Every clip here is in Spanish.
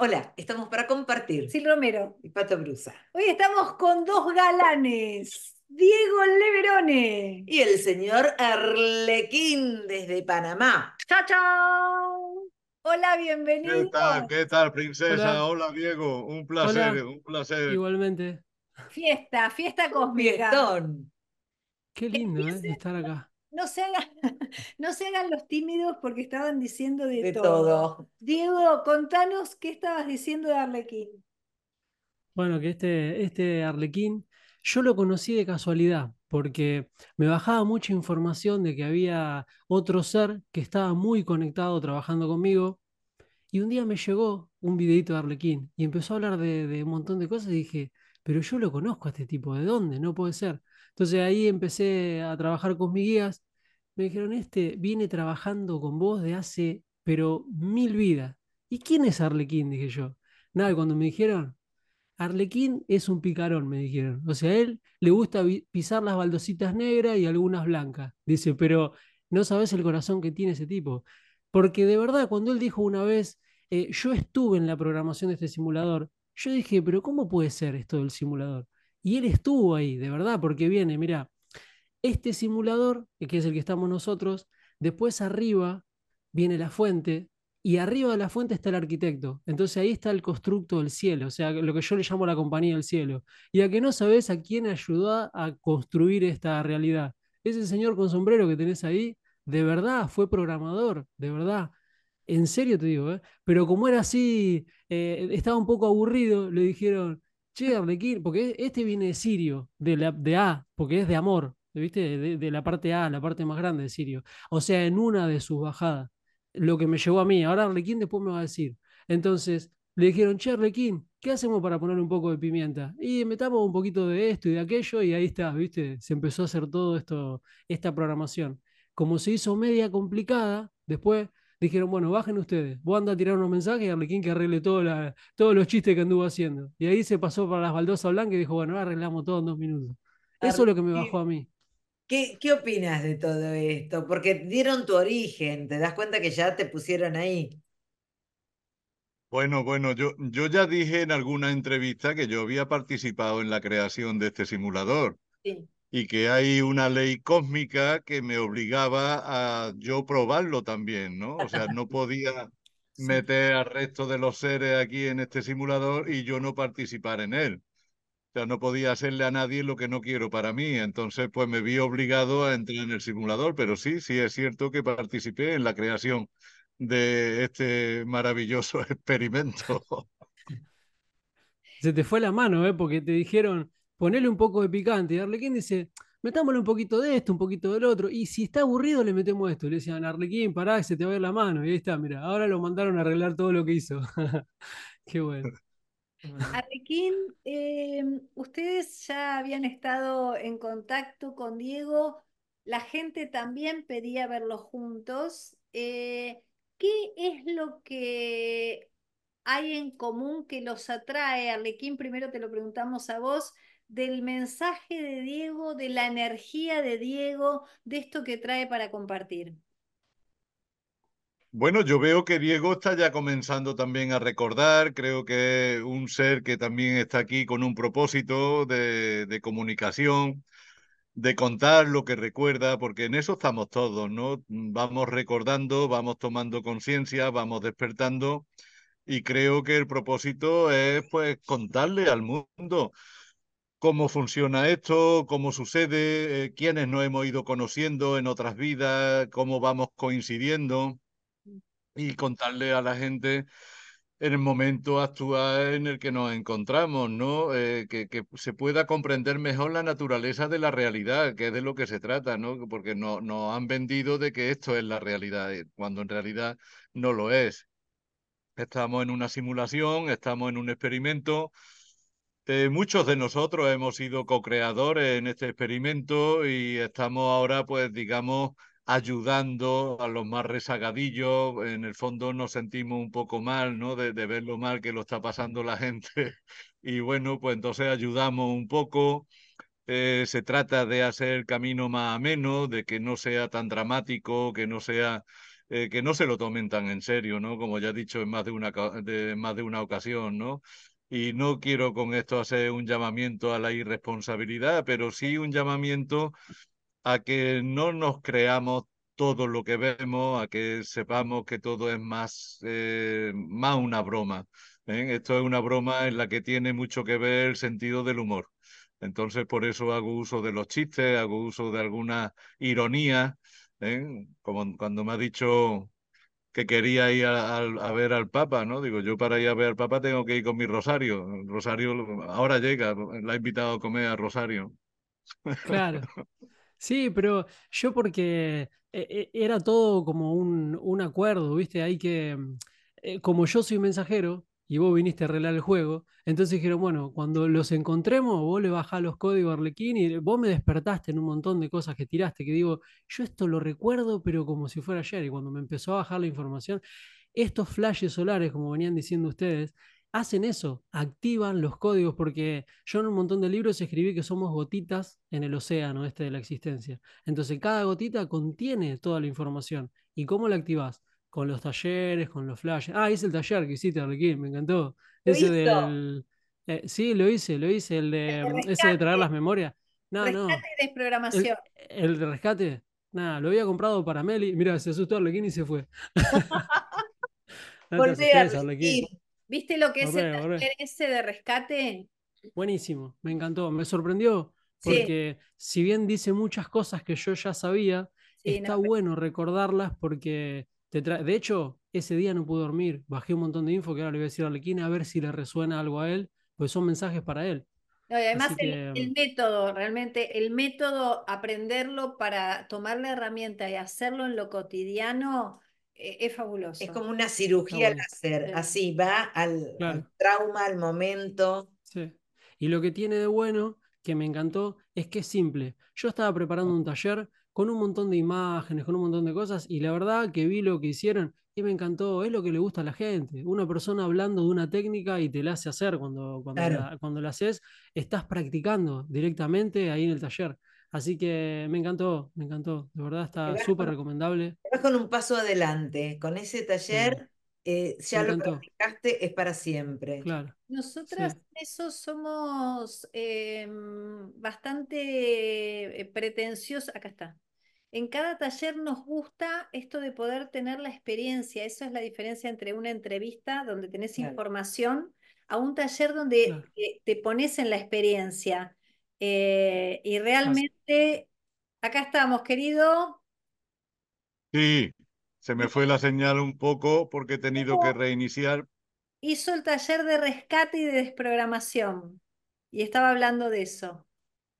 Hola, estamos para compartir. Sil Romero. Y Pato Brusa. Hoy estamos con dos galanes. Diego Leverone. Y el señor Arlequín desde Panamá. ¡Chao, chao! Hola, bienvenido. ¿Qué tal? ¿Qué tal, princesa? Hola, Diego. Un placer, Hola. un placer. Igualmente. Fiesta, fiesta cósmica. Fiestón. Qué lindo, ¿eh? Estar acá. No se, hagan, no se hagan los tímidos porque estaban diciendo de, De todo. todo. Diego, contanos qué estabas diciendo de Arlequín. Bueno, que este, este Arlequín, yo lo conocí de casualidad, porque me bajaba mucha información de que había otro ser que estaba muy conectado trabajando conmigo, y un día me llegó un videito de Arlequín y empezó a hablar de, de un montón de cosas y dije, pero yo lo conozco a este tipo, ¿de dónde? No puede ser. Entonces ahí empecé a trabajar con mis guías, me dijeron, este viene trabajando con vos de hace, pero mil vidas. ¿Y quién es Arlequín? Dije yo. Nada, cuando me dijeron, Arlequín es un picarón, me dijeron. O sea, a él le gusta pisar las baldositas negras y algunas blancas. Dice, pero no sabes el corazón que tiene ese tipo. Porque de verdad, cuando él dijo una vez, eh, yo estuve en la programación de este simulador, yo dije, pero ¿cómo puede ser esto del simulador? Y él estuvo ahí, de verdad, porque viene, mira, este simulador, que es el que estamos nosotros, después arriba viene la fuente y arriba de la fuente está el arquitecto. Entonces ahí está el constructo del cielo, o sea, lo que yo le llamo la compañía del cielo. Y a que no sabes a quién ayudó a construir esta realidad. Ese señor con sombrero que tenés ahí, de verdad, fue programador, de verdad. En serio te digo, ¿eh? Pero como era así, eh, estaba un poco aburrido, le dijeron, che, porque este viene de Sirio, de, de A, porque es de amor, ¿viste? De, de la parte A, la parte más grande de Sirio. O sea, en una de sus bajadas lo que me llevó a mí. Ahora Arlequín después me va a decir. Entonces le dijeron, che, Arlequín, ¿qué hacemos para poner un poco de pimienta? Y metamos un poquito de esto y de aquello y ahí está, ¿viste? Se empezó a hacer todo esto, esta programación. Como se hizo media complicada, después dijeron, bueno, bajen ustedes, vos anda a tirar unos mensajes y Arlequín que arregle todo la, todos los chistes que anduvo haciendo. Y ahí se pasó para las baldosas blancas y dijo, bueno, arreglamos todo en dos minutos. Eso es lo que me bajó a mí. ¿Qué, ¿Qué opinas de todo esto? Porque dieron tu origen, te das cuenta que ya te pusieron ahí. Bueno, bueno, yo, yo ya dije en alguna entrevista que yo había participado en la creación de este simulador Sí. y que hay una ley cósmica que me obligaba a yo probarlo también, ¿no? O sea, no podía meter al resto de los seres aquí en este simulador y yo no participar en él. No podía hacerle a nadie lo que no quiero para mí. Entonces, pues me vi obligado a entrar en el simulador. Pero sí, sí es cierto que participé en la creación de este maravilloso experimento. Se te fue la mano, ¿eh? Porque te dijeron, ponele un poco de picante. Y Arlequín dice, metámosle un poquito de esto, un poquito del otro. Y si está aburrido, le metemos esto. Le decían, Arlequín, pará, se te va a ir la mano. Y ahí está, mira, ahora lo mandaron a arreglar todo lo que hizo. Qué bueno. Arlequín, eh, ustedes ya habían estado en contacto con Diego, la gente también pedía verlos juntos. Eh, ¿qué es lo que hay en común que los atrae? Arlequín, primero te lo preguntamos a vos, del mensaje de Diego, de la energía de Diego, de esto que trae para compartir. Bueno, yo veo que Diego está ya comenzando también a recordar. Creo que es un ser que también está aquí con un propósito de, comunicación, de contar lo que recuerda, porque en eso estamos todos, ¿no? Vamos recordando, vamos tomando conciencia, vamos despertando y creo que el propósito es pues contarle al mundo cómo funciona esto, cómo sucede, eh, quiénes nos hemos ido conociendo en otras vidas, cómo vamos coincidiendo y contarle a la gente en el momento actual en el que nos encontramos, ¿no? Eh, que, que se pueda comprender mejor la naturaleza de la realidad, que es de lo que se trata, ¿no? Porque no- nos han vendido de que esto es la realidad, eh, cuando en realidad no lo es. Estamos en una simulación, estamos en un experimento. Eh, muchos de nosotros hemos sido co-creadores en este experimento y estamos ahora, pues, digamos, ayudando a los más rezagadillos. En el fondo nos sentimos un poco mal, ¿no? De, de ver lo mal que lo está pasando la gente. Y bueno, pues entonces ayudamos un poco. Eh, se trata de hacer el camino más ameno, de que no sea tan dramático, que no sea eh, que no se lo tomen tan en serio, ¿no? Como ya he dicho en más de una, de, más de una ocasión, ¿no? Y no quiero con esto hacer un llamamiento a la irresponsabilidad, pero sí un llamamiento a que no nos creamos todo lo que vemos, a que sepamos que todo es más, eh, más una broma. ¿eh? Esto es una broma en la que tiene mucho que ver el sentido del humor. Entonces, por eso hago uso de los chistes, hago uso de alguna ironía, ¿eh? como cuando me ha dicho que quería ir a, ver al Papa, ¿no? Digo, yo para ir a ver al Papa tengo que ir con mi Rosario. Rosario ahora llega, la he invitado a comer a Rosario. Claro. Sí, pero yo porque eh, era todo como un, un acuerdo, ¿viste? Hay que, mm, como yo soy mensajero, y vos viniste a arreglar el juego. Entonces dijeron, bueno, cuando los encontremos, vos le bajás los códigos a Arlequín y vos me despertaste en un montón de cosas que tiraste, que digo, yo esto lo recuerdo, pero como si fuera ayer. Y cuando me empezó a bajar la información, estos flashes solares, como venían diciendo ustedes, hacen eso, activan los códigos, porque yo en un montón de libros escribí que somos gotitas en el océano este de la existencia. Entonces cada gotita contiene toda la información. ¿Y cómo la activás? con los talleres, con los flashes. Ah, hice el taller que hiciste, Arlequín, me encantó. Ese del. Eh, sí, lo hice, lo hice, el de, mm, ese de traer las memorias. No, rescate no. y desprogramación. El, de rescate, nada, lo había comprado para Meli. Mira, se asustó Arlequín y se fue. no ¿Viste lo que es el taller ese de rescate? Buenísimo, me encantó, me sorprendió. Porque si bien dice muchas cosas que yo ya sabía, está bueno recordarlas porque de hecho, ese día no pude dormir. Bajé un montón de info que ahora le voy a decir a Arlequina a ver si le resuena algo a él, pues son mensajes para él. y además el, método, realmente el método, aprenderlo para tomar la herramienta y hacerlo en lo cotidiano, es fabuloso. Es como una cirugía al hacer, así va al, al, trauma, al momento. Sí. Y lo que tiene de bueno, que me encantó, es que es simple. Yo estaba preparando un taller con un montón de imágenes, con un montón de cosas, y la verdad que vi lo que hicieron y me encantó, es lo que le gusta a la gente. Una persona hablando de una técnica y te la hace hacer cuando, cuando, la, cuando la haces, estás practicando directamente ahí en el taller. Así que me encantó, me encantó, de verdad está súper recomendable. Vas con un paso adelante, con ese taller eh, ya lo practicaste, es para siempre. Claro. Nosotras eso somos em, bastante eh, pretenciosos, acá está, en cada taller nos gusta esto de poder tener la experiencia. Eso es la diferencia entre una entrevista donde tenés información a un taller donde te, pones en la experiencia. Eh, y realmente, acá estamos, querido. Sí, se me fue la señal un poco porque he tenido que reiniciar. Hizo el taller de rescate y de desprogramación. Y estaba hablando de eso.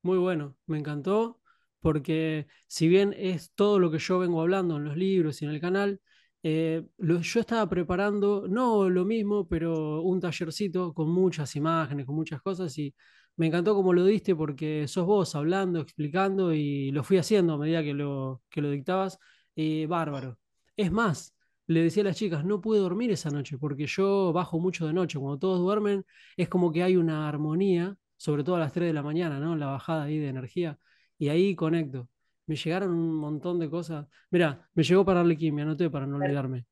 Muy bueno, me encantó porque si bien es todo lo que yo vengo hablando en los libros y en el canal, eh, yo estaba preparando, no lo mismo, pero un tallercito con muchas imágenes, con muchas cosas, y me encantó como lo diste porque sos vos hablando, explicando, y lo fui haciendo a medida que lo, que lo dictabas, y bárbaro. Es más, le decía a las chicas, no pude dormir esa noche porque yo bajo mucho de noche, cuando todos duermen es como que hay una armonía, sobre todo a las 3 de la mañana, ¿no? La bajada ahí de energía y ahí conecto. Me llegaron un montón de cosas. Mira, me llegó para Arlequín, me anoté para no olvidarme.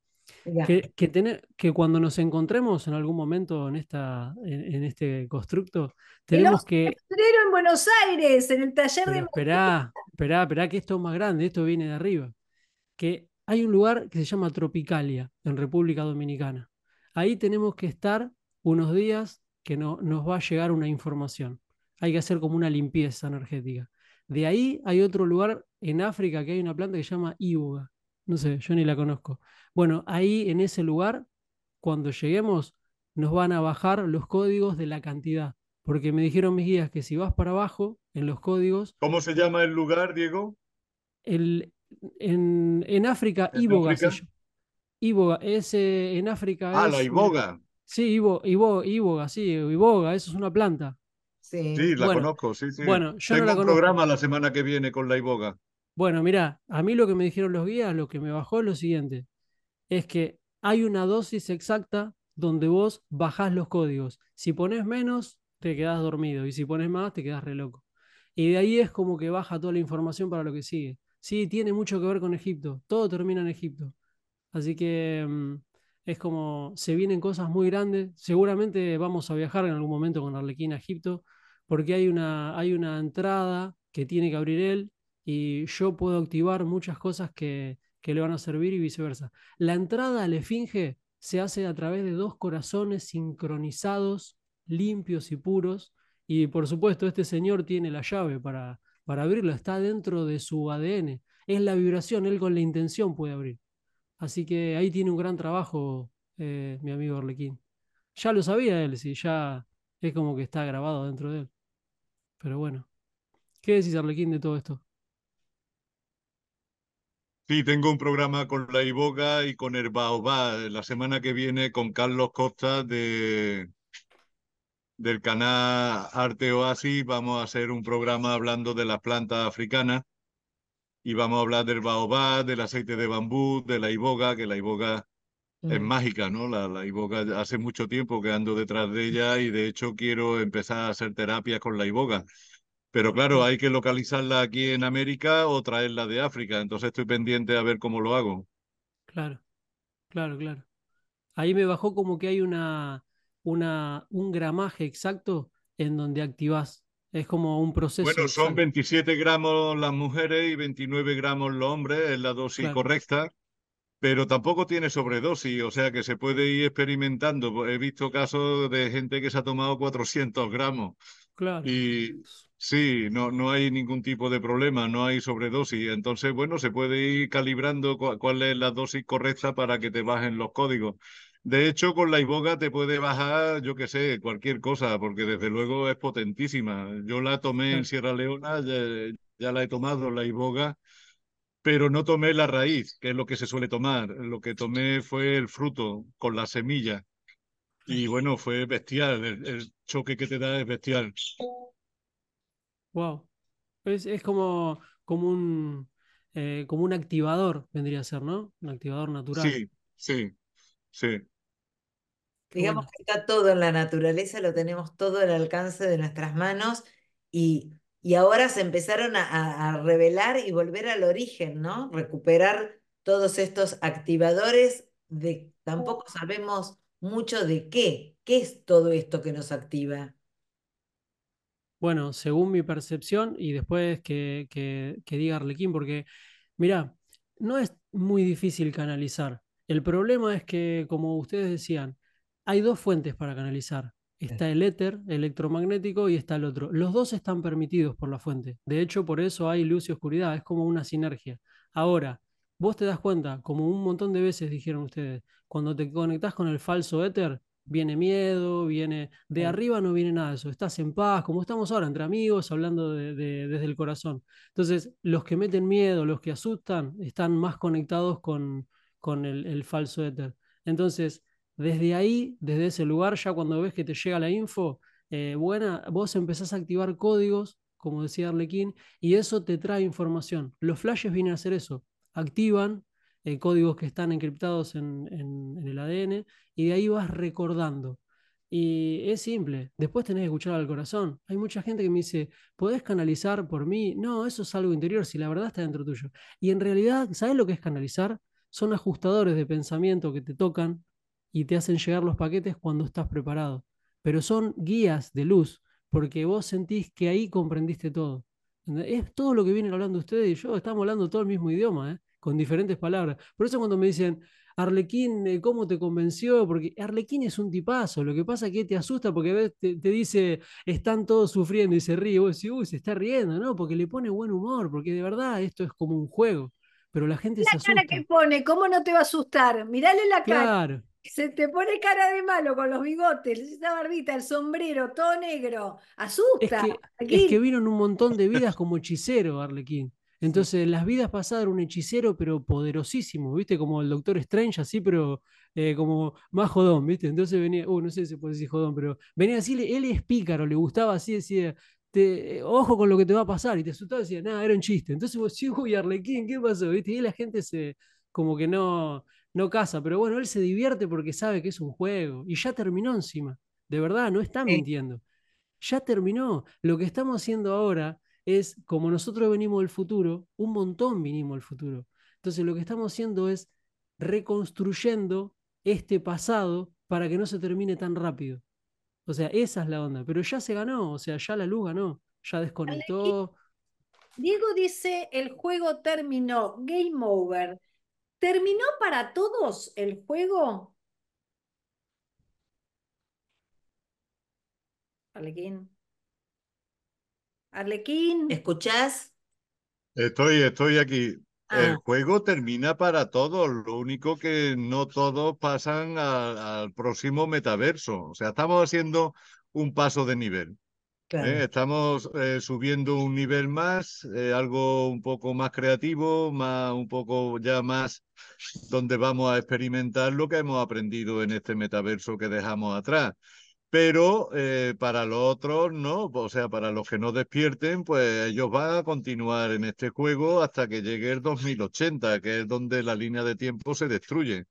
Que, que, que cuando nos encontremos en algún momento en, esta, en, este constructo, tenemos que. en Buenos Aires, en el taller de. Esperá, esperá, esperá, que esto es más grande, esto viene de arriba. Que hay un lugar que se llama Tropicalia, en República Dominicana. Ahí tenemos que estar unos días que no, nos va a llegar una información. Hay que hacer como una limpieza energética. De ahí hay otro lugar en África que hay una planta que se llama Iboga. No sé, yo ni la conozco. Bueno, ahí en ese lugar, cuando lleguemos, nos van a bajar los códigos de la cantidad. Porque me dijeron mis guías que si vas para abajo, en los códigos. ¿Cómo se llama el lugar, Diego? El, en, en África, Iboga. Iboga, es en África. Ah, la Iboga. Sí, Ibo, Iboga, sí, Iboga, eso es una planta. Sí, la conozco, sí, sí. Bueno, yo Tengo no la un programa la semana que viene con la iboga. Bueno, mira, a mí lo que me dijeron los guías, lo que me bajó es lo siguiente, es que hay una dosis exacta donde vos bajás los códigos. Si pones menos, te quedás dormido, y si pones más, te quedás re loco. Y de ahí es como que baja toda la información para lo que sigue. Sí, tiene mucho que ver con Egipto, todo termina en Egipto. Así que mm, es como, se vienen cosas muy grandes. Seguramente vamos a viajar en algún momento con Arlequín a Egipto, porque hay una, hay una entrada que tiene que abrir él y yo puedo activar muchas cosas que, que le van a servir y viceversa. La entrada a la Esfinge se hace a través de dos corazones sincronizados, limpios y puros. Y por supuesto, este señor tiene la llave para, para abrirlo, está dentro de su ADN. Es la vibración, él con la intención puede abrir. Así que ahí tiene un gran trabajo eh, mi amigo Arlequín. Ya lo sabía él, sí, ya es como que está grabado dentro de él. Pero bueno, ¿qué decís Arlequín de todo esto? Sí, tengo un programa con la Iboga y con el Baobá la semana que viene con Carlos Costa de, del canal Arte Oasis. Vamos a hacer un programa hablando de las plantas africanas y vamos a hablar del baobá, del aceite de bambú, de la iboga, que la iboga es Mm. mágica, ¿no? La, la iboga hace mucho tiempo que ando detrás de ella y de hecho quiero empezar a hacer terapias con la iboga. Pero claro, hay que localizarla aquí en América o traerla de África, entonces estoy pendiente a ver cómo lo hago. Claro, claro, claro. Ahí me bajó como que hay una, una, un gramaje exacto en donde activás. Es como un proceso Bueno, son exacto. 27 gramos las mujeres y 29 gramos los hombres, es la dosis Claro. correcta, pero tampoco tiene sobredosis, o sea que se puede ir experimentando. He visto casos de gente que se ha tomado 400 gramos Claro. y sí, no, no hay ningún tipo de problema, no hay sobredosis. Entonces, bueno, se puede ir calibrando cu- cuál es la dosis correcta para que te bajen los códigos. De hecho, con la iboga te puede bajar, yo qué sé, cualquier cosa, porque desde luego es potentísima. Yo la tomé en. Sierra Leona, ya, ya la he tomado, la iboga, pero no tomé la raíz, que es lo que se suele tomar. Lo que tomé fue el fruto con la semilla. Y bueno, fue bestial, el, el choque que te da es bestial. Wow. Es, es como, como un, eh, como un activador, vendría a ser, ¿no? Un activador natural. Sí, sí, sí. Qué Digamos bueno. que está todo en la naturaleza, lo tenemos todo al alcance de nuestras manos y, y ahora se empezaron a, revelar y volver al origen, ¿no? Recuperar todos estos activadores de, tampoco sabemos mucho de qué, qué es todo esto que nos activa. Bueno, según mi percepción, y después que, que, que diga Arlequín, porque, mira, no es muy difícil canalizar. El problema es que, como ustedes decían, hay dos fuentes para canalizar. Está el éter electromagnético y está el otro. Los dos están permitidos por la fuente. De hecho, por eso hay luz y oscuridad. Es como una sinergia. Ahora, vos te das cuenta, como un montón de veces dijeron ustedes, cuando te conectás con el falso éter, viene miedo, viene... De Sí. arriba no viene nada de eso. Estás en paz, como estamos ahora, entre amigos, hablando de- de- desde el corazón. Entonces, los que meten miedo, los que asustan, están más conectados con, con el, el falso éter. Entonces, desde ahí, desde ese lugar, ya cuando ves que te llega la info, eh, buena, vos empezás a activar códigos, como decía Arlequín, y eso te trae información. Los flashes vienen a hacer eso, activan eh, códigos que están encriptados en, el ADN y de ahí vas recordando. Y es simple, después tenés que escuchar al corazón. Hay mucha gente que me dice, ¿podés canalizar por mí? No, eso es algo interior, si la verdad está dentro tuyo. Y en realidad, ¿sabes lo que es canalizar? Son ajustadores de pensamiento que te tocan y te hacen llegar los paquetes cuando estás preparado. Pero son guías de luz, porque vos sentís que ahí comprendiste todo. Es todo lo que vienen hablando ustedes y yo, estamos hablando todo el mismo idioma, ¿eh? con diferentes palabras. Por eso cuando me dicen, Arlequín, eh, ¿cómo te convenció? Porque Arlequín es un tipazo, lo que pasa es que te asusta porque ves, te, te dice, están todos sufriendo y se ríe, y vos decís, uy, se está riendo, ¿no? Porque le pone buen humor, porque de verdad esto es como un juego, pero la gente se La cara asusta. que pone, ¿cómo no te va a asustar? Mirale la cara. Claro, Se te pone cara de malo con los bigotes, esa barbita, el sombrero, todo negro. Asusta. es que, es que vino en un montón de vidas como hechicero, Arlequín. Entonces, en las vidas pasadas era un hechicero, pero poderosísimo, ¿viste? Como el Doctor Strange, así, pero eh, como más jodón, ¿viste? Entonces venía, uh, no sé si se puede decir jodón, pero venía así, él es pícaro, le gustaba así, decía, te, eh, ojo con lo que te va a pasar, y te asustaba decía, nada, era un chiste. Entonces vos, sí, uy, Arlequín, ¿qué pasó? ¿Viste? Y la gente se, como que no, no casa, pero bueno, él se divierte porque sabe que es un juego, y ya terminó encima, de verdad, no está mintiendo ya terminó. Lo que estamos haciendo ahora es, como nosotros venimos del futuro, un montón vinimos del futuro. Entonces lo que estamos haciendo es reconstruyendo este pasado para que no se termine tan rápido. O sea, esa es la onda, pero ya se ganó, o sea, ya la luz ganó, ya desconectó. Diego dice, el juego terminó, game over. ¿Terminó para todos el juego? Arlequín. Arlequín. ¿Escuchás? Estoy, estoy aquí. El Ah, juego termina para todos, lo único que no todos pasan al, al próximo metaverso. O sea, estamos haciendo un paso de nivel. ¿Eh? Estamos eh, subiendo un nivel más, eh, algo un poco más creativo, más, un poco ya más donde vamos a experimentar lo que hemos aprendido en este metaverso que dejamos atrás. Pero para los otros no, o sea, para los que no despierten, pues ellos van a continuar en este juego hasta que llegue el 2080, que es donde la línea de tiempo se destruye.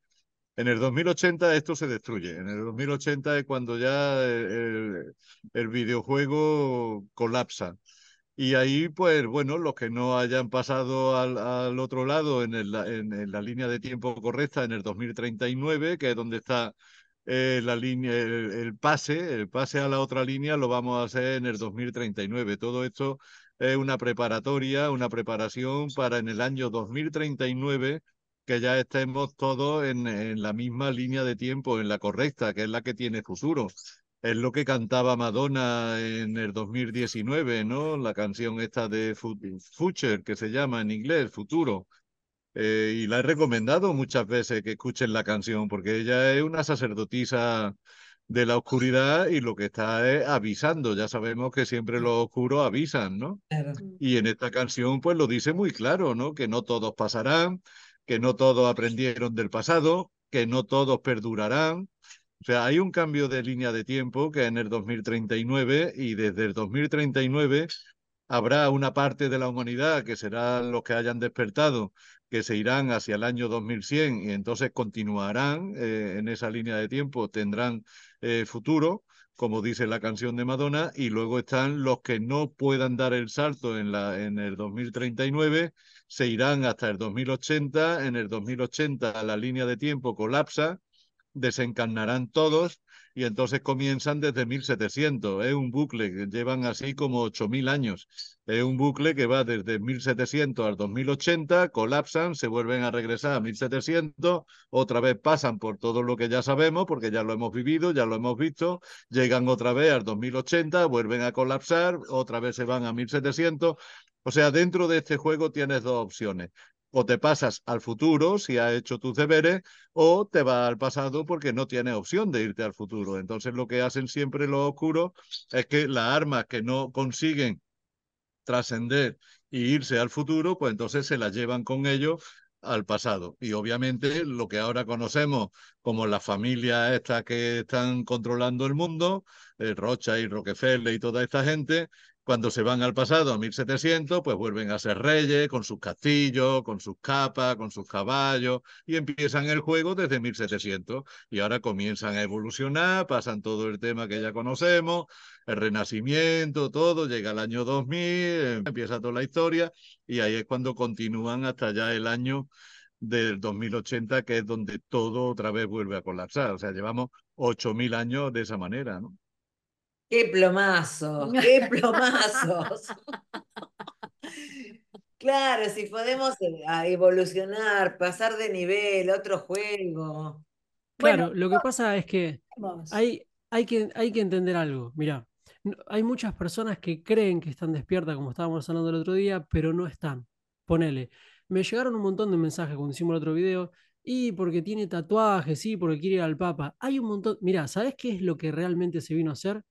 En el 2080 esto se destruye. En el 2080 es cuando ya el, videojuego colapsa. Y ahí, pues bueno, los que no hayan pasado al, otro lado en, la línea de tiempo correcta en el 2039, que es donde está eh, la línea, el pase, el pase a la otra línea lo vamos a hacer en el 2039. Todo esto es una preparatoria, una preparación para en el año 2039 que ya estemos todos en, en la misma línea de tiempo, en la correcta, que es la que tiene futuro. Es lo que cantaba Madonna en el 2019, ¿no? La canción esta de Fu- Future, que se llama en inglés, Futuro. Eh, y la he recomendado muchas veces que escuchen la canción, porque ella es una sacerdotisa de la oscuridad y lo que está es avisando. Ya sabemos que siempre los oscuros avisan, ¿no? claro. Y en esta canción, pues lo dice muy claro, ¿no? Que no todos pasarán, que no todos aprendieron del pasado, que no todos perdurarán. O sea, hay un cambio de línea de tiempo que en el 2039 y desde el 2039 habrá una parte de la humanidad que serán los que hayan despertado, que se irán hacia el año 2100 y entonces continuarán eh, en esa línea de tiempo, tendrán eh, futuro, como dice la canción de Madonna, y luego están los que no puedan dar el salto en, la, en el 2039, se irán hasta el 2080, en el 2080 la línea de tiempo colapsa desencarnarán todos y entonces comienzan desde 1700. Es un bucle que llevan así como 8000 años. Es un bucle que va desde 1700 al 2080, colapsan, se vuelven a regresar a 1700, otra vez pasan por todo lo que ya sabemos, porque ya lo hemos vivido, ya lo hemos visto, llegan otra vez al 2080, vuelven a colapsar, otra vez se van a 1700. O sea, dentro de este juego tienes dos opciones. O te pasas al futuro si has hecho tus deberes, o te vas al pasado porque no tienes opción de irte al futuro. Entonces lo que hacen siempre los oscuros es que las armas que no consiguen trascender y irse al futuro, pues entonces se las llevan con ellos al pasado. Y obviamente lo que ahora conocemos como las familias estas que están controlando el mundo, eh, Rocha y Rockefeller y toda esta gente, cuando se van al pasado, a 1700, pues vuelven a ser reyes con sus castillos, con sus capas, con sus caballos, y empiezan el juego desde 1700. Y ahora comienzan a evolucionar, pasan todo el tema que ya conocemos, el renacimiento, todo, llega el año 2000, empieza toda la historia, y ahí es cuando continúan hasta ya el año del 2080, que es donde todo otra vez vuelve a colapsar. O sea, llevamos 8.000 años de esa manera, ¿no? ¡Qué plomazos! ¡Qué plomazos! Claro, si podemos eh, evolucionar, pasar de nivel, otro juego. Bueno, Claro, lo que pasa es que hay, hay que, hay que entender algo. Mira, hay muchas personas que creen que están despiertas, como estábamos hablando el otro día, pero no están. Ponele. Me llegaron un montón de mensajes cuando hicimos el otro video. Y porque tiene tatuajes, sí, porque quiere ir al Papa. Hay un montón. Mira, ¿sabes qué es lo que realmente se vino a hacer?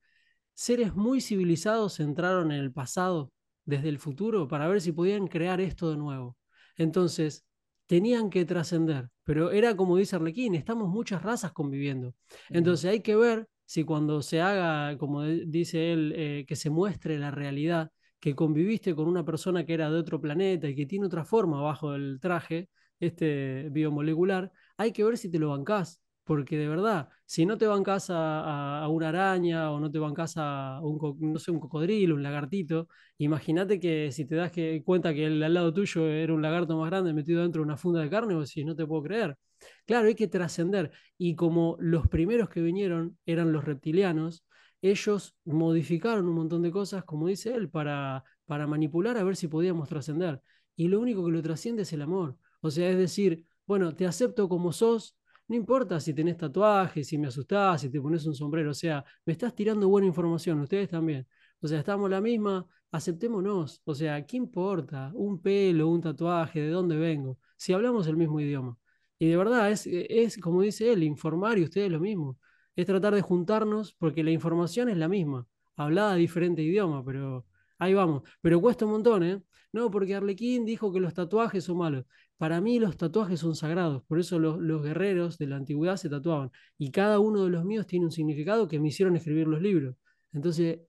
Seres muy civilizados entraron en el pasado desde el futuro para ver si podían crear esto de nuevo. Entonces, tenían que trascender, pero era como dice Arlequín, estamos muchas razas conviviendo. Entonces hay que ver si cuando se haga, como dice él, eh, que se muestre la realidad, que conviviste con una persona que era de otro planeta y que tiene otra forma bajo el traje, este biomolecular, hay que ver si te lo bancás. Porque de verdad, si no te bancas a, a, una araña o no te bancas a un, no sé, un cocodrilo, un lagartito, imagínate que si te das que, cuenta que el al lado tuyo era un lagarto más grande metido dentro de una funda de carne, o si no te puedo creer. Claro, hay que trascender. Y como los primeros que vinieron eran los reptilianos, ellos modificaron un montón de cosas, como dice él, para, para manipular a ver si podíamos trascender. Y lo único que lo trasciende es el amor. O sea, es decir, bueno, te acepto como sos, no importa si tenés tatuajes, si me asustás, si te pones un sombrero, o sea, me estás tirando buena información, ustedes también. O sea, estamos la misma, aceptémonos. O sea, ¿qué importa? Un pelo, un tatuaje, de dónde vengo, si hablamos el mismo idioma. Y de verdad, es, es como dice él, informar y ustedes lo mismo. Es tratar de juntarnos porque la información es la misma, hablada diferente idioma, pero ahí vamos. Pero cuesta un montón, ¿eh? No, porque Arlequín dijo que los tatuajes son malos. Para mí los tatuajes son sagrados, por eso los, los, guerreros de la antigüedad se tatuaban. Y cada uno de los míos tiene un significado que me hicieron escribir los libros. Entonces,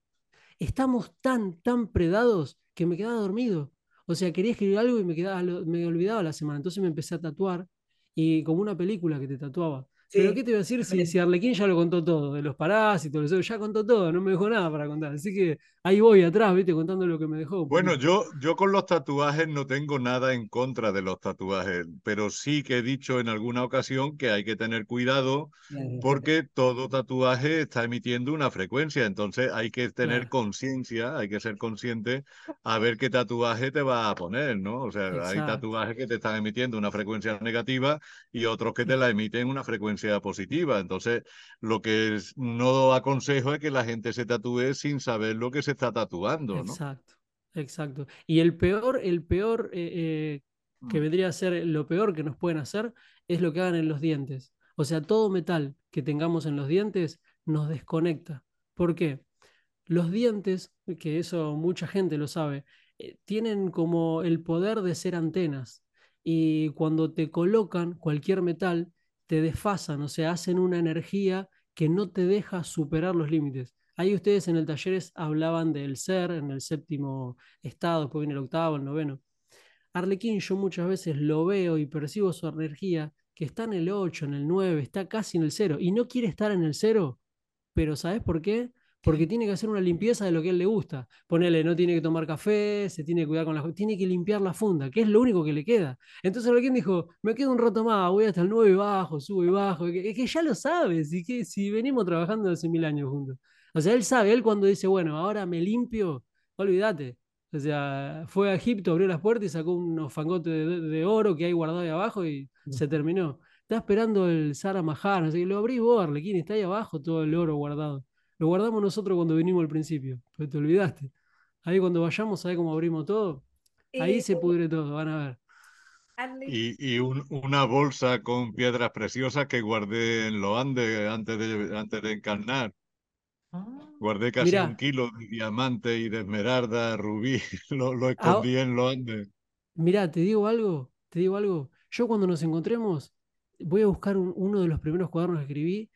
estamos tan, tan predados que me quedaba dormido. O sea, quería escribir algo y me, quedaba, me olvidaba la semana. Entonces me empecé a tatuar y como una película que te tatuaba. Pero ¿qué te iba a decir si, si, Arlequín ya lo contó todo? De los parásitos, ya contó todo, no me dejó nada para contar. Así que ahí voy atrás, viste, contando lo que me dejó. Bueno, yo, yo con los tatuajes no tengo nada en contra de los tatuajes, pero sí que he dicho en alguna ocasión que hay que tener cuidado porque todo tatuaje está emitiendo una frecuencia, entonces hay que tener conciencia, hay que ser consciente a ver qué tatuaje te va a poner, ¿no? O sea, hay tatuajes que te están emitiendo una frecuencia negativa y otros que te la emiten una frecuencia positiva. Entonces, lo que no aconsejo es que la gente se tatúe sin saber lo que se está tatuando, ¿no? Exacto, exacto. Y el peor, el peor eh, eh, que mm. vendría a ser lo peor que nos pueden hacer es lo que hagan en los dientes. O sea, todo metal que tengamos en los dientes nos desconecta. ¿Por qué? Los dientes, que eso mucha gente lo sabe, eh, tienen como el poder de ser antenas. Y cuando te colocan cualquier metal, te desfasan, o sea, hacen una energía que no te deja superar los límites. Ahí ustedes en el taller hablaban del ser, en el séptimo estado, después viene el octavo, el noveno. Arlequín yo muchas veces lo veo y percibo su energía que está en el 8, en el 9, está casi en el 0 y no quiere estar en el 0, pero ¿sabes por qué? porque tiene que hacer una limpieza de lo que a él le gusta. Ponele, no tiene que tomar café, se tiene que cuidar con la tiene que limpiar la funda, que es lo único que le queda. Entonces alguien dijo, me quedo un rato más, voy hasta el 9 y bajo, subo y bajo, es que, ya lo sabes, y que si venimos trabajando hace mil años juntos. O sea, él sabe, él cuando dice, bueno, ahora me limpio, olvídate. O sea, fue a Egipto, abrió las puertas y sacó unos fangotes de, oro que hay guardado ahí abajo y se terminó. Está esperando el Sara Mahar, así que lo abrí vos, Arlequín, está ahí abajo todo el oro guardado. Lo guardamos nosotros cuando vinimos al principio, pero te olvidaste. Ahí cuando vayamos, ¿sabes cómo abrimos todo? Ahí se pudre todo, van a ver. Y, y una bolsa con piedras preciosas que guardé en los Andes antes de, antes de encarnar. Ah. Guardé casi un kilo de diamante y de esmeralda, rubí, lo, lo escondí en los Andes. Mira, te digo algo, te digo algo. Yo cuando nos encontremos, voy a buscar uno de los primeros cuadernos que escribí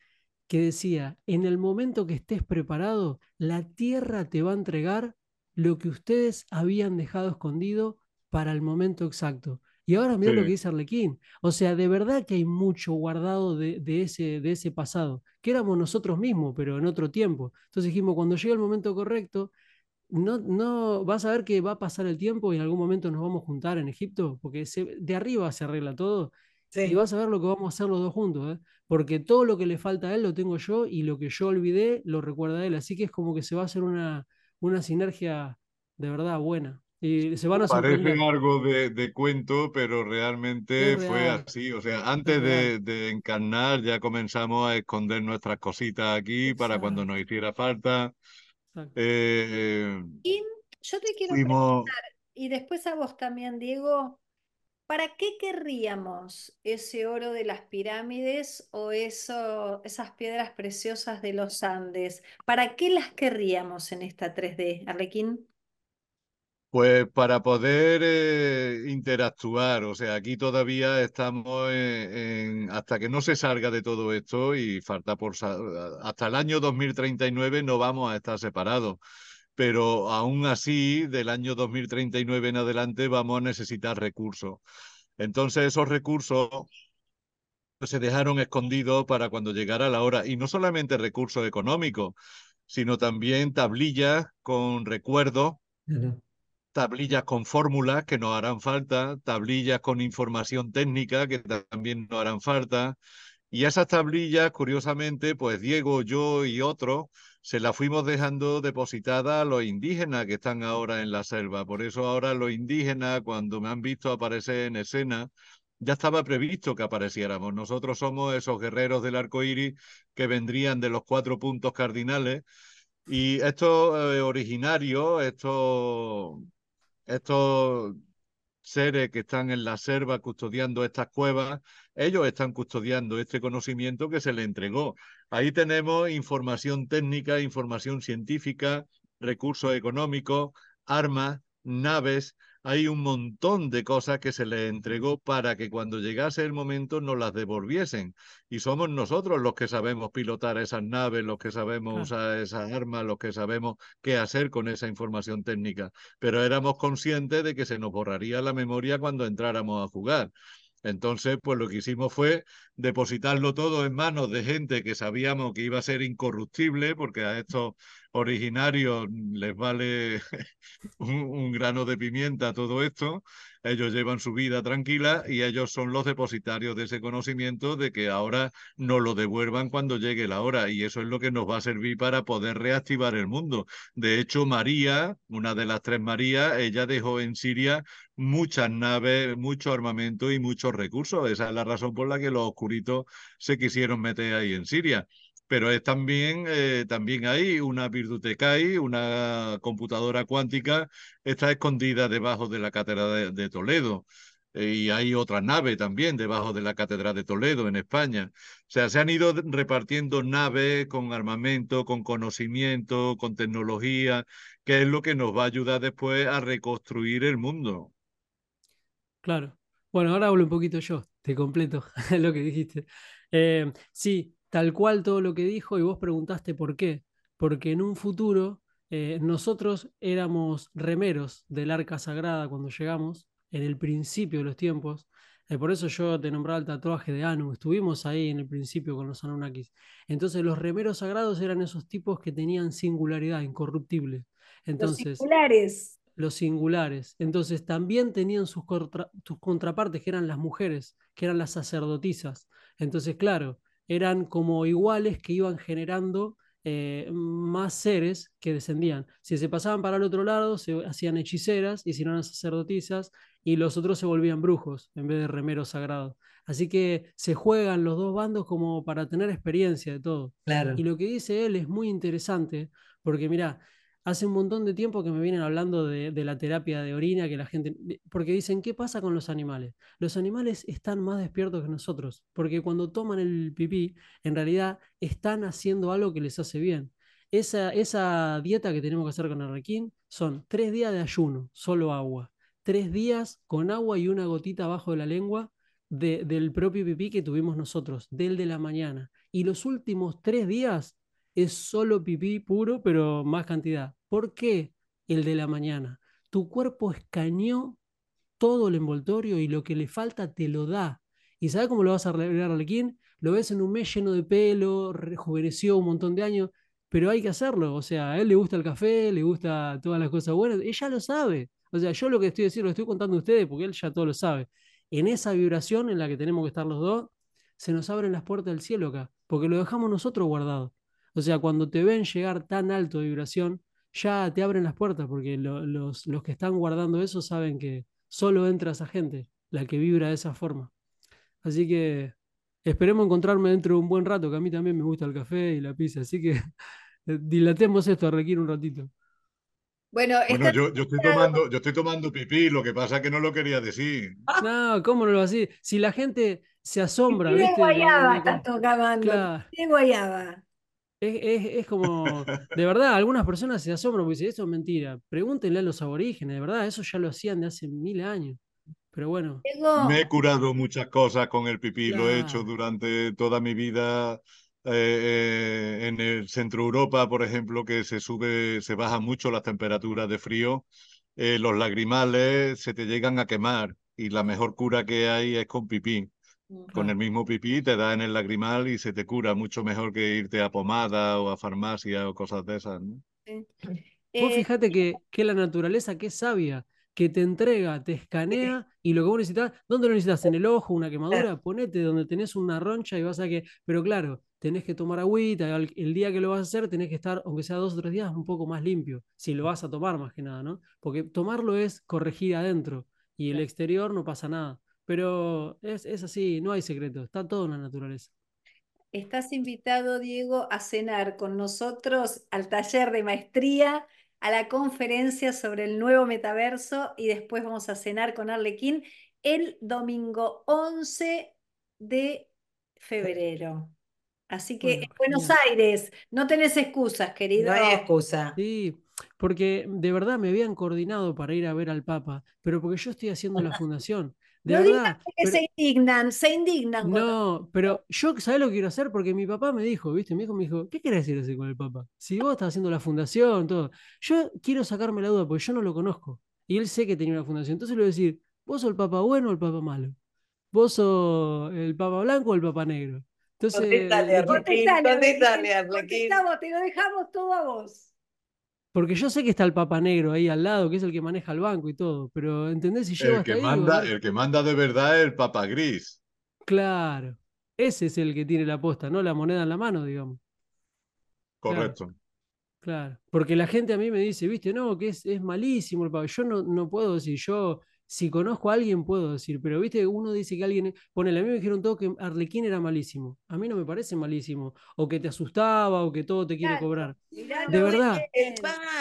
que decía, en el momento que estés preparado, la tierra te va a entregar lo que ustedes habían dejado escondido para el momento exacto. Y ahora mira lo que dice Arlequín. O sea, de verdad que hay mucho guardado de, ese, de ese pasado, que éramos nosotros mismos, pero en otro tiempo. Entonces dijimos, cuando llegue el momento correcto, no, no vas a ver que va a pasar el tiempo y en algún momento nos vamos a juntar en Egipto, porque de arriba se arregla todo y vas a ver lo que vamos a hacer los dos juntos, ¿eh? porque todo lo que le falta a él lo tengo yo y lo que yo olvidé lo recuerda él. Así que es como que se va a hacer una, una sinergia de verdad buena. Y se van a Parece algo de, cuento, pero realmente fue así. O sea, antes de, encarnar ya comenzamos a esconder nuestras cositas aquí para cuando nos hiciera falta. Eh, y yo te quiero preguntar, y después a vos también, Diego, ¿Para qué querríamos ese oro de las pirámides o eso, esas piedras preciosas de los Andes? ¿Para qué las querríamos en esta 3D, Arlequín? Pues para poder eh, interactuar, o sea, aquí todavía estamos hasta que no se salga de todo esto y falta por hasta el año 2039 no vamos a estar separados pero aún así, del año 2039 en adelante vamos a necesitar recursos. Entonces, esos recursos se dejaron escondidos para cuando llegara la hora. Y no solamente recursos económicos, sino también tablillas con recuerdos, tablillas con fórmulas que nos harán falta, tablillas con información técnica que también nos harán falta. Y esas tablillas, curiosamente, pues Diego, yo y otros, se las fuimos dejando depositadas a los indígenas que están ahora en la selva. Por eso ahora los indígenas, cuando me han visto aparecer en escena, ya estaba previsto que apareciéramos. Nosotros somos esos guerreros del arco iris que vendrían de los cuatro puntos cardinales. Y estos eh, originarios, estos, estos seres que están en la selva custodiando estas cuevas, ellos están custodiando este conocimiento que se le entregó. Ahí tenemos información técnica, información científica, recursos económicos, armas, naves, hay un montón de cosas que se les entregó para que cuando llegase el momento nos las devolviesen. Y somos nosotros los que sabemos pilotar esas naves, los que sabemos usar esas armas, los que sabemos qué hacer con esa información técnica. Pero éramos conscientes de que se nos borraría la memoria cuando entráramos a jugar. Entonces, pues lo que hicimos fue depositarlo todo en manos de gente que sabíamos que iba a ser incorruptible, porque a estos originarios les vale un, grano de pimienta todo esto. Ellos llevan su vida tranquila y ellos son los depositarios de ese conocimiento de que ahora nos lo devuelvan cuando llegue la hora. Y eso es lo que nos va a servir para poder reactivar el mundo. De hecho, María, una de las tres Marías, ella dejó en Siria muchas naves, mucho armamento y muchos recursos. Esa es la razón por la que los oscuritos se quisieron meter ahí en Siria pero es también, eh, también hay una Virtutecai, una computadora cuántica, está escondida debajo de la Catedral de, Toledo. Eh, y hay otra nave también debajo de la Catedral de Toledo, en España. O sea, se han ido repartiendo naves con armamento, con conocimiento, con tecnología, que es lo que nos va a ayudar después a reconstruir el mundo. Claro. Bueno, ahora hablo un poquito yo, te completo lo que dijiste. Eh, sí, tal cual todo lo que dijo y vos preguntaste por qué. Porque en un futuro eh, nosotros éramos remeros del arca sagrada cuando llegamos, en el principio de los tiempos. Eh, por eso yo te nombraba el tatuaje de Anu. Estuvimos ahí en el principio con los Anunnakis. Entonces los remeros sagrados eran esos tipos que tenían singularidad, incorruptible. Entonces, los singulares. Los singulares. Entonces también tenían sus, sus contrapartes, que eran las mujeres, que eran las sacerdotisas. Entonces, claro, eran como iguales que iban generando eh, más seres que descendían. Si se pasaban para el otro lado, se hacían hechiceras y si no eran sacerdotisas, y los otros se volvían brujos en vez de remeros sagrados. Así que se juegan los dos bandos como para tener experiencia de todo. Y lo que dice él es muy interesante, porque mira, hace un montón de tiempo que me vienen hablando de, la terapia de orina, que la gente, porque dicen, ¿qué pasa con los animales? Los animales están más despiertos que nosotros, porque cuando toman el pipí, en realidad están haciendo algo que les hace bien. Esa, esa dieta que tenemos que hacer con el requín son tres días de ayuno, solo agua, tres días con agua y una gotita abajo de la lengua del propio pipí que tuvimos nosotros, del de la mañana. Y los últimos tres días es solo pipí puro, pero más cantidad. ¿Por qué el de la mañana? Tu cuerpo escaneó todo el envoltorio y lo que le falta te lo da. ¿Y sabes cómo lo vas a revelar Arlequín? Lo ves en un mes lleno de pelo, rejuveneció un montón de años, pero hay que hacerlo. O sea, a él le gusta el café, le gusta todas las cosas buenas, ella lo sabe. O sea, yo lo que estoy diciendo, lo estoy contando a ustedes porque él ya todo lo sabe. En esa vibración en la que tenemos que estar los dos, se nos abren las puertas del cielo acá, porque lo dejamos nosotros guardado. O sea, cuando te ven llegar tan alto de vibración, ya te abren las puertas, porque los, los que están guardando eso saben que solo entra esa gente, la que vibra de esa forma. Así que esperemos encontrarme dentro de un buen rato, que a mí también me gusta el café y la pizza. Así que dilatemos esto, a requiere un ratito. Bueno, yo, estoy tomando, yo estoy tomando pipí, lo que pasa es que no lo quería decir. No, ¿cómo no lo así? Si la gente se asombra, ¿viste? guayaba estás tocando. guayaba. Es, como, de verdad, algunas personas se asombran porque dicen, eso es mentira. Pregúntenle a los aborígenes, de verdad, eso ya lo hacían de hace mil años. Pero bueno. Me he curado muchas cosas con el pipí, lo he hecho durante toda mi vida. Eh, eh, en el centro Europa, por ejemplo, que se sube, se baja mucho las temperaturas de frío, eh, los lagrimales se te llegan a quemar y la mejor cura que hay es con pipí. Con el mismo pipí te da en el lagrimal y se te cura mucho mejor que irte a pomada o a farmacia o cosas de esas, ¿no? Sí. Vos Eh, fijate que, que la naturaleza, que es sabia, que te entrega, te escanea y lo que vos necesitas, ¿dónde lo necesitas? ¿En el ojo, una quemadura? Ponete donde tenés una roncha y vas a que. Pero claro, tenés que tomar agüita, el, el día que lo vas a hacer tenés que estar, aunque sea dos o tres días, un poco más limpio, si lo vas a tomar más que nada, ¿no? Porque tomarlo es corregir adentro y el exterior no pasa nada. Pero es, es así, no hay secreto, está todo en la naturaleza. Estás invitado, Diego, a cenar con nosotros al taller de maestría, a la conferencia sobre el nuevo metaverso y después vamos a cenar con Arlequín el domingo 11 de febrero. Así que Bueno, en Buenos. Aires, no tenés excusas, querido. No hay excusa. Sí, porque de verdad me habían coordinado para ir a ver al Papa, pero porque yo estoy haciendo la fundación. De No digas verdad. que pero- se indignan, se indignan cuando No, pero yo, ¿sabés lo que quiero hacer? Porque mi papá me dijo, ¿viste? Mi hijo me dijo, ¿qué querés ir a hacer con el Papa? Si vos estás haciendo la fundación, todo. Yo quiero sacarme la duda porque yo no lo conozco. Y él sé que tenía una fundación. Entonces le voy a decir, ¿vos sos el Papa bueno o el Papa malo? ¿Vos sos el Papa blanco o el Papa negro? Entonces, Contestale, le quiero- Arlequín, Contestale, contestale, Arlequín, Arlequín. contestamos, te lo dejamos todo a vos. Porque yo sé que está el Papa negro ahí al lado, que es el que maneja el banco y todo, pero ¿entendés? Si El que ahí, manda, el que manda de verdad es el Papa Gris. claro, ese es el que tiene la posta, no la moneda en la mano, digamos. Correcto. Claro, porque la gente a mí me dice, viste, no, que es, es malísimo el pavo. Yo no, no puedo decir, yo si conozco a alguien puedo decir, pero viste, uno dice que alguien, ponele, a mí me dijeron todo que Arlequín era malísimo. A mí no me parece malísimo, o que te asustaba, o que todo te quiere cobrar. De verdad.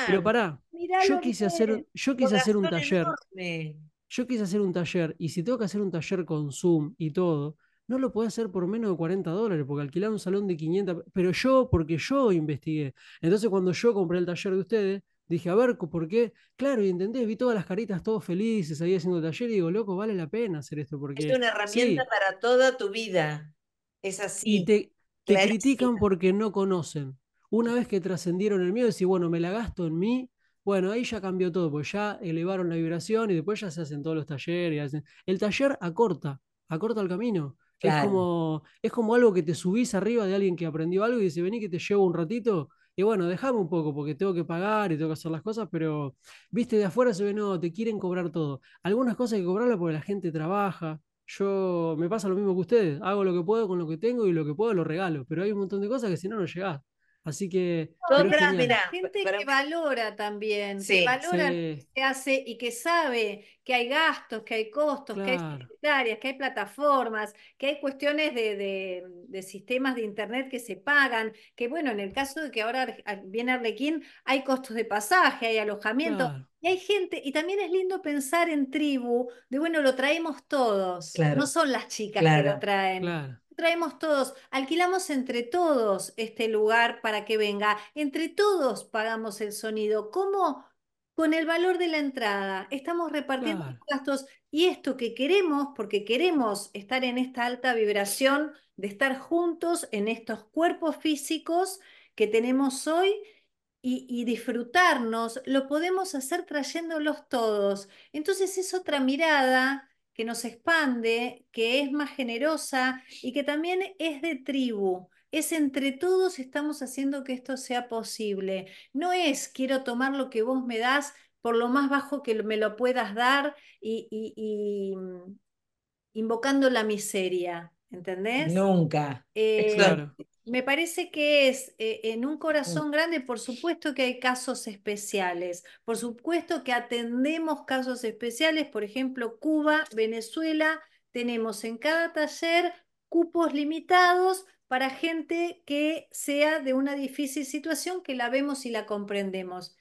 Pero pará, yo quise hacer, yo quise hacer un taller, enorme. yo quise hacer un taller, y si tengo que hacer un taller con Zoom y todo, no lo puedo hacer por menos de 40 dólares, porque alquilar un salón de 500, pero yo, porque yo investigué. Entonces cuando yo compré el taller de ustedes, dije, a ver, ¿por qué? Claro, y entendés, vi todas las caritas todos felices ahí haciendo taller y digo, loco, vale la pena hacer esto, Es porque una herramienta sí, para toda tu vida. Es y así. te, te critican porque no conocen. Una vez que trascendieron el miedo, decís, bueno, me la gasto en mí, bueno, ahí ya cambió todo, pues ya elevaron la vibración y después ya se hacen todos los talleres. y hacen- El taller acorta, acorta el camino. Es Claro. como, es como algo que te subís arriba de alguien que aprendió algo y dice, vení que te llevo un ratito. Y bueno, déjame un poco porque tengo que pagar y tengo que hacer las cosas, pero viste, de afuera se ve, no, te quieren cobrar todo. Algunas cosas hay que cobrarlas porque la gente trabaja. Yo me pasa lo mismo que ustedes, hago lo que puedo con lo que tengo y lo que puedo lo regalo, pero hay un montón de cosas que si no, no llegás. Así que, Otra, mirá, Gente para- que valora también, que Sí. valora lo que se hace y que sabe que hay gastos, que hay costos, que hay secretarias, que hay plataformas, que hay cuestiones de, de- de sistemas de internet que se pagan, que bueno, en el caso de que ahora Ar- viene Arlequín, hay costos de pasaje, hay alojamiento, Claro. y hay gente, y también es lindo pensar en tribu, de bueno, lo traemos todos, Claro. no son las chicas que lo traen Claro. Traemos todos, alquilamos entre todos este lugar para que venga, entre todos pagamos el sonido. ¿Cómo? Con el valor de la entrada, estamos repartiendo Claro. los gastos y esto que queremos, porque queremos estar en esta alta vibración de estar juntos en estos cuerpos físicos que tenemos hoy y, y disfrutarnos, lo podemos hacer trayéndolos todos. Entonces es otra mirada que nos expande, que es más generosa y que también es de tribu. Es entre todos estamos haciendo que esto sea posible. No es quiero tomar lo que vos me das por lo más bajo que me lo puedas dar y, y- y, mm, invocando la miseria, ¿entendés? Nunca. Eh, Claro. Me parece que es eh, en un corazón grande, por supuesto que hay casos especiales, por supuesto que atendemos casos especiales, por ejemplo, Cuba, Venezuela, tenemos en cada taller cupos limitados para gente que sea de una difícil situación, que la vemos y la comprendemos.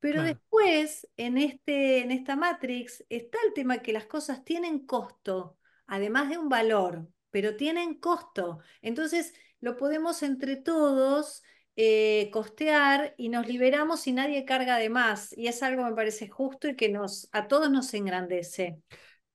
Pero Claro. después, en este, en esta Matrix, está el tema que las cosas tienen costo, además de un valor, pero tienen costo. Entonces, lo podemos entre todos eh, costear y nos liberamos y nadie carga de más. Y es algo, me parece justo y que nos, a todos nos engrandece.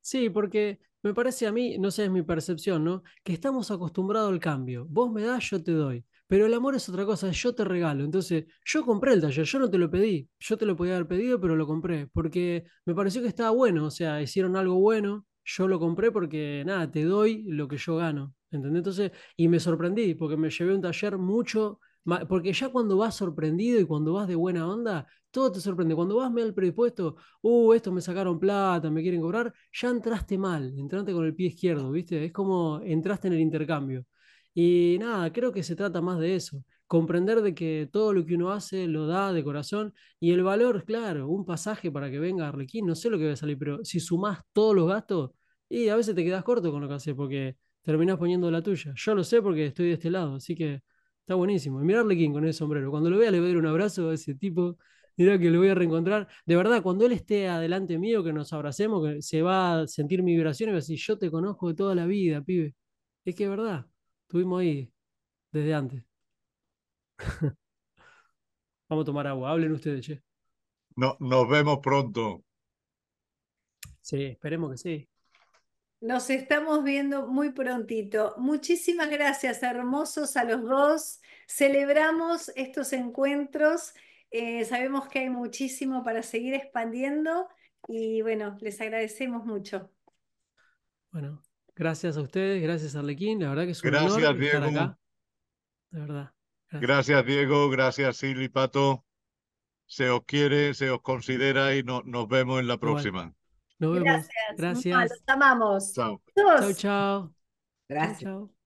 Sí, porque me parece a mí, no sé, es mi percepción, ¿no? Que estamos acostumbrados al cambio. Vos me das, yo te doy. Pero el amor es otra cosa, yo te regalo. Entonces, yo compré el taller, yo no te lo pedí. Yo te lo podía haber pedido, pero lo compré. Porque me pareció que estaba bueno. O sea, hicieron algo bueno. yo lo compré porque, nada, te doy lo que yo gano, ¿entendés? Entonces, y me sorprendí porque me llevé un taller mucho, porque ya cuando vas sorprendido y cuando vas de buena onda, todo te sorprende. Cuando vas mal predispuesto, uh, esto me sacaron plata, me quieren cobrar, ya entraste mal, entraste con el pie izquierdo, ¿viste? Es como entraste en el intercambio. Y nada, creo que se trata más de eso comprender de que todo lo que uno hace lo da de corazón y el valor, claro, un pasaje para que venga Arlequín, no sé lo que va a salir, pero si sumás todos los gastos, y a veces te quedas corto con lo que haces porque terminás poniendo la tuya. Yo lo sé porque estoy de este lado, así que está buenísimo. Y mirar Arlequín con ese sombrero, cuando lo vea le voy a dar un abrazo a ese tipo. Dirá que lo voy a reencontrar. De verdad, cuando él esté adelante mío, que nos abracemos, que se va a sentir mi vibración y va a decir, yo te conozco de toda la vida, pibe. Es que es verdad, estuvimos ahí desde antes. Vamos a tomar agua. Hablen ustedes, che. No, nos vemos pronto. Sí, esperemos que sí. Nos estamos viendo muy prontito. Muchísimas gracias, hermosos a los dos. Celebramos estos encuentros. Eh, sabemos que hay muchísimo para seguir expandiendo y bueno, les agradecemos mucho. Bueno, gracias a ustedes, gracias Arlequín. La verdad que es un honor estar acá. De verdad. Gracias. Diego. Gracias, Silvi Pato. Se os quiere, se os considera y nos vemos en la próxima. Nos vemos. Gracias. Gracias. Los amamos. Chao. Chao, chao. Gracias. chao.